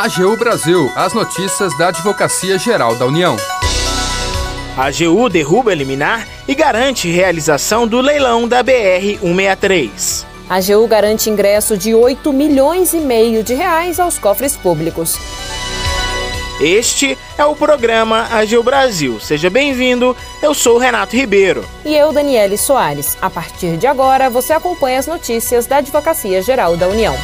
AGU Brasil, as notícias da Advocacia Geral da União. A AGU derruba liminar e garante realização do leilão da BR 163. A AGU garante ingresso de 8 milhões e meio de reais aos cofres públicos. Este é o programa Agil Brasil. Seja bem-vindo. Eu sou Renato Ribeiro. E eu, Daniele Soares. A partir de agora, você acompanha as notícias da Advocacia Geral da União.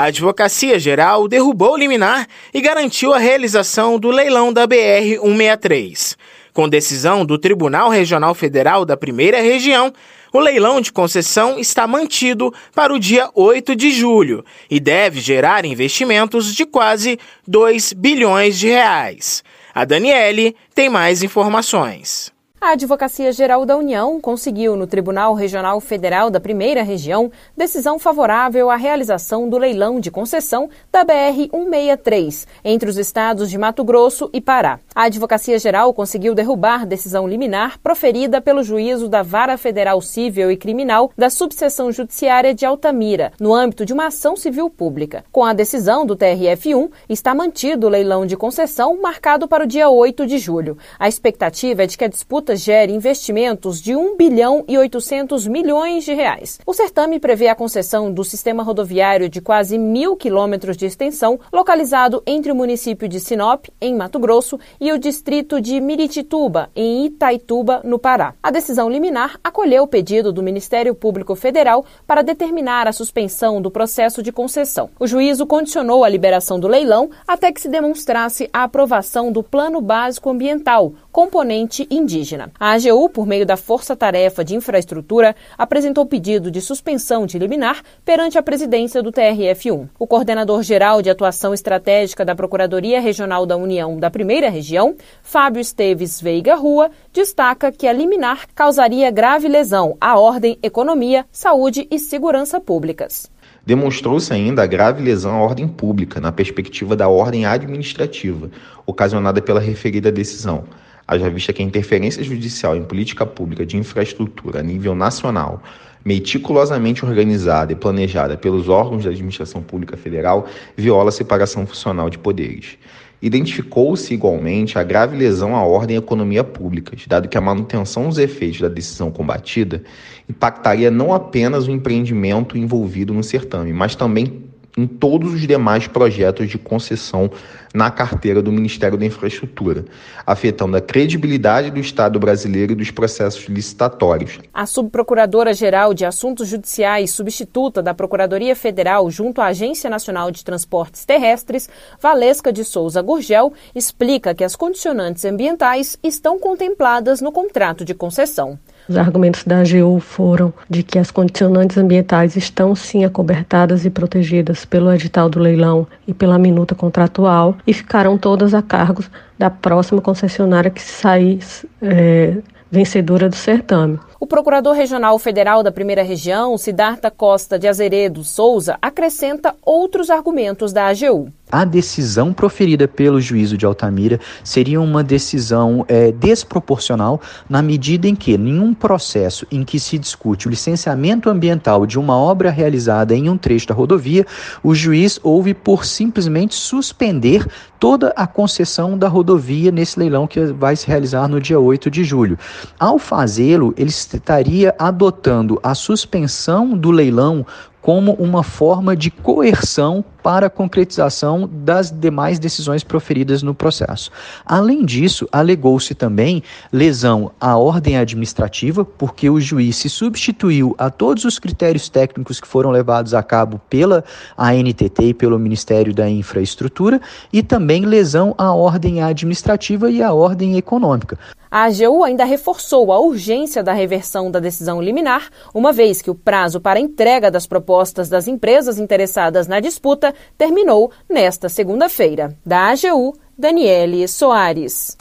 A Advocacia Geral derrubou o liminar e garantiu a realização do leilão da BR 163. Com decisão do Tribunal Regional Federal da Primeira Região, o leilão de concessão está mantido para o dia 8 de julho e deve gerar investimentos de quase 2 bilhões de reais. A Daniele tem mais informações. A Advocacia Geral da União conseguiu no Tribunal Regional Federal da Primeira Região decisão favorável à realização do leilão de concessão da BR 163 entre os estados de Mato Grosso e Pará. A Advocacia Geral conseguiu derrubar decisão liminar proferida pelo juízo da Vara Federal Civil e Criminal da Subseção Judiciária de Altamira, no âmbito de uma ação civil pública. Com a decisão do TRF1, está mantido o leilão de concessão marcado para o dia 8 de julho. A expectativa é de que a disputa gere investimentos de 1 bilhão e 800 milhões de reais. O certame prevê a concessão do sistema rodoviário de quase mil quilômetros de extensão, localizado entre o município de Sinop, em Mato Grosso, e o distrito de Miritituba, em Itaituba, no Pará. A decisão liminar acolheu o pedido do Ministério Público Federal para determinar a suspensão do processo de concessão. O juízo condicionou a liberação do leilão até que se demonstrasse a aprovação do Plano Básico Ambiental, componente indígena. A AGU, por meio da Força Tarefa de Infraestrutura, apresentou pedido de suspensão de liminar perante a presidência do TRF1. O coordenador geral de atuação estratégica da Procuradoria Regional da União da Primeira Região, Fábio Esteves Veiga Rua, destaca que a liminar causaria grave lesão à ordem, economia, saúde e segurança públicas. Demonstrou-se ainda a grave lesão à ordem pública na perspectiva da ordem administrativa, ocasionada pela referida decisão haja vista que a interferência judicial em política pública de infraestrutura a nível nacional, meticulosamente organizada e planejada pelos órgãos da administração pública federal, viola a separação funcional de poderes. Identificou-se igualmente a grave lesão à ordem e economia públicas, dado que a manutenção dos efeitos da decisão combatida impactaria não apenas o empreendimento envolvido no certame, mas também em todos os demais projetos de concessão na carteira do Ministério da Infraestrutura, afetando a credibilidade do Estado brasileiro e dos processos licitatórios. A subprocuradora-geral de Assuntos Judiciais, substituta da Procuradoria Federal junto à Agência Nacional de Transportes Terrestres, Valesca de Souza Gurgel, explica que as condicionantes ambientais estão contempladas no contrato de concessão. Os argumentos da AGU foram de que as condicionantes ambientais estão sim acobertadas e protegidas pelo edital do leilão e pela minuta contratual e ficarão todas a cargo da próxima concessionária que sair é, vencedora do certame. O Procurador Regional Federal da Primeira Região, Siddhartha Costa de Azeredo Souza, acrescenta outros argumentos da AGU a decisão proferida pelo juízo de Altamira seria uma decisão é, desproporcional na medida em que nenhum processo em que se discute o licenciamento ambiental de uma obra realizada em um trecho da rodovia, o juiz houve por simplesmente suspender toda a concessão da rodovia nesse leilão que vai se realizar no dia 8 de julho. Ao fazê-lo, ele estaria adotando a suspensão do leilão como uma forma de coerção para a concretização das demais decisões proferidas no processo. Além disso, alegou-se também lesão à ordem administrativa, porque o juiz se substituiu a todos os critérios técnicos que foram levados a cabo pela ANTT e pelo Ministério da Infraestrutura, e também lesão à ordem administrativa e à ordem econômica. A AGU ainda reforçou a urgência da reversão da decisão liminar, uma vez que o prazo para entrega das propostas das empresas interessadas na disputa terminou nesta segunda-feira. Da AGU, Daniele Soares.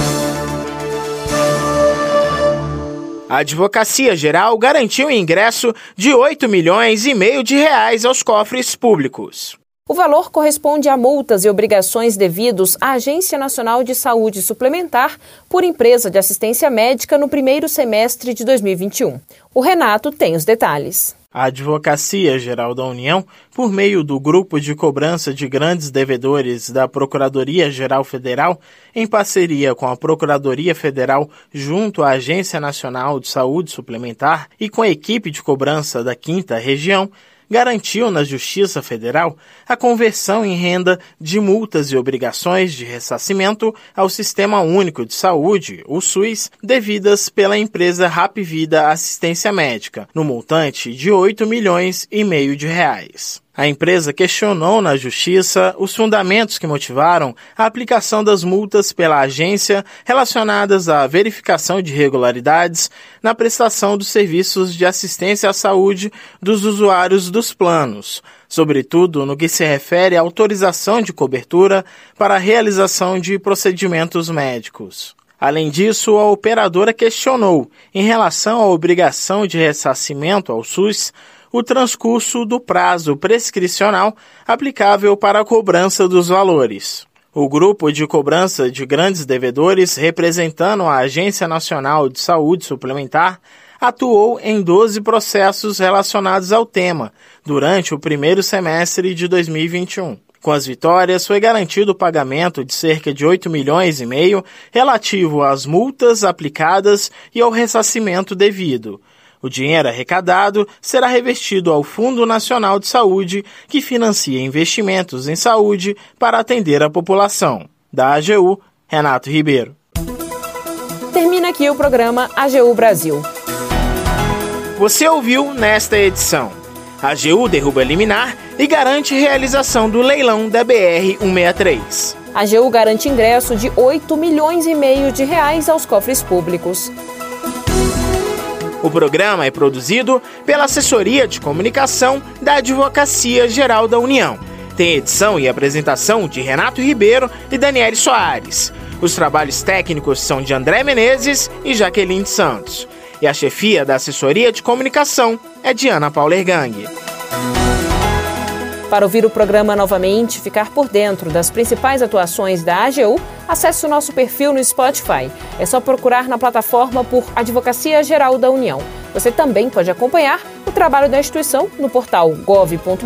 A Advocacia Geral garantiu o ingresso de 8 milhões e meio de reais aos cofres públicos. O valor corresponde a multas e obrigações devidos à Agência Nacional de Saúde Suplementar por empresa de assistência médica no primeiro semestre de 2021. O Renato tem os detalhes. A Advocacia Geral da União, por meio do Grupo de Cobrança de Grandes Devedores da Procuradoria Geral Federal, em parceria com a Procuradoria Federal junto à Agência Nacional de Saúde Suplementar e com a equipe de cobrança da Quinta Região, garantiu na Justiça Federal a conversão em renda de multas e obrigações de ressarcimento ao Sistema Único de Saúde, o SUS, devidas pela empresa Rap Vida Assistência Médica, no montante de 8 milhões e meio de reais. A empresa questionou na justiça os fundamentos que motivaram a aplicação das multas pela agência relacionadas à verificação de irregularidades na prestação dos serviços de assistência à saúde dos usuários dos planos, sobretudo no que se refere à autorização de cobertura para a realização de procedimentos médicos. Além disso, a operadora questionou, em relação à obrigação de ressarcimento ao SUS, o transcurso do prazo prescricional aplicável para a cobrança dos valores. O grupo de cobrança de grandes devedores, representando a Agência Nacional de Saúde Suplementar, atuou em 12 processos relacionados ao tema durante o primeiro semestre de 2021. Com as vitórias, foi garantido o pagamento de cerca de 8 milhões e meio relativo às multas aplicadas e ao ressarcimento devido. O dinheiro arrecadado será revestido ao Fundo Nacional de Saúde, que financia investimentos em saúde para atender a população. Da AGU, Renato Ribeiro. Termina aqui o programa AGU Brasil. Você ouviu nesta edição. A AGU derruba liminar e garante realização do leilão da BR 163. A AGU garante ingresso de 8 milhões e meio de reais aos cofres públicos. O programa é produzido pela Assessoria de Comunicação da Advocacia Geral da União. Tem edição e apresentação de Renato Ribeiro e Daniele Soares. Os trabalhos técnicos são de André Menezes e Jaqueline Santos. E a chefia da Assessoria de Comunicação é de Ana Paula Ergang. Para ouvir o programa novamente e ficar por dentro das principais atuações da AGU, acesse o nosso perfil no Spotify. É só procurar na plataforma por Advocacia Geral da União. Você também pode acompanhar o trabalho da instituição no portal gov.br/agu.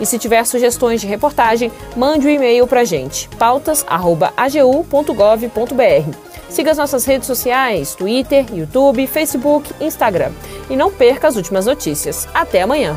E se tiver sugestões de reportagem, mande um e-mail para a gente, pautas.agu.gov.br. Siga as nossas redes sociais, Twitter, YouTube, Facebook, Instagram. E não perca as últimas notícias. Até amanhã!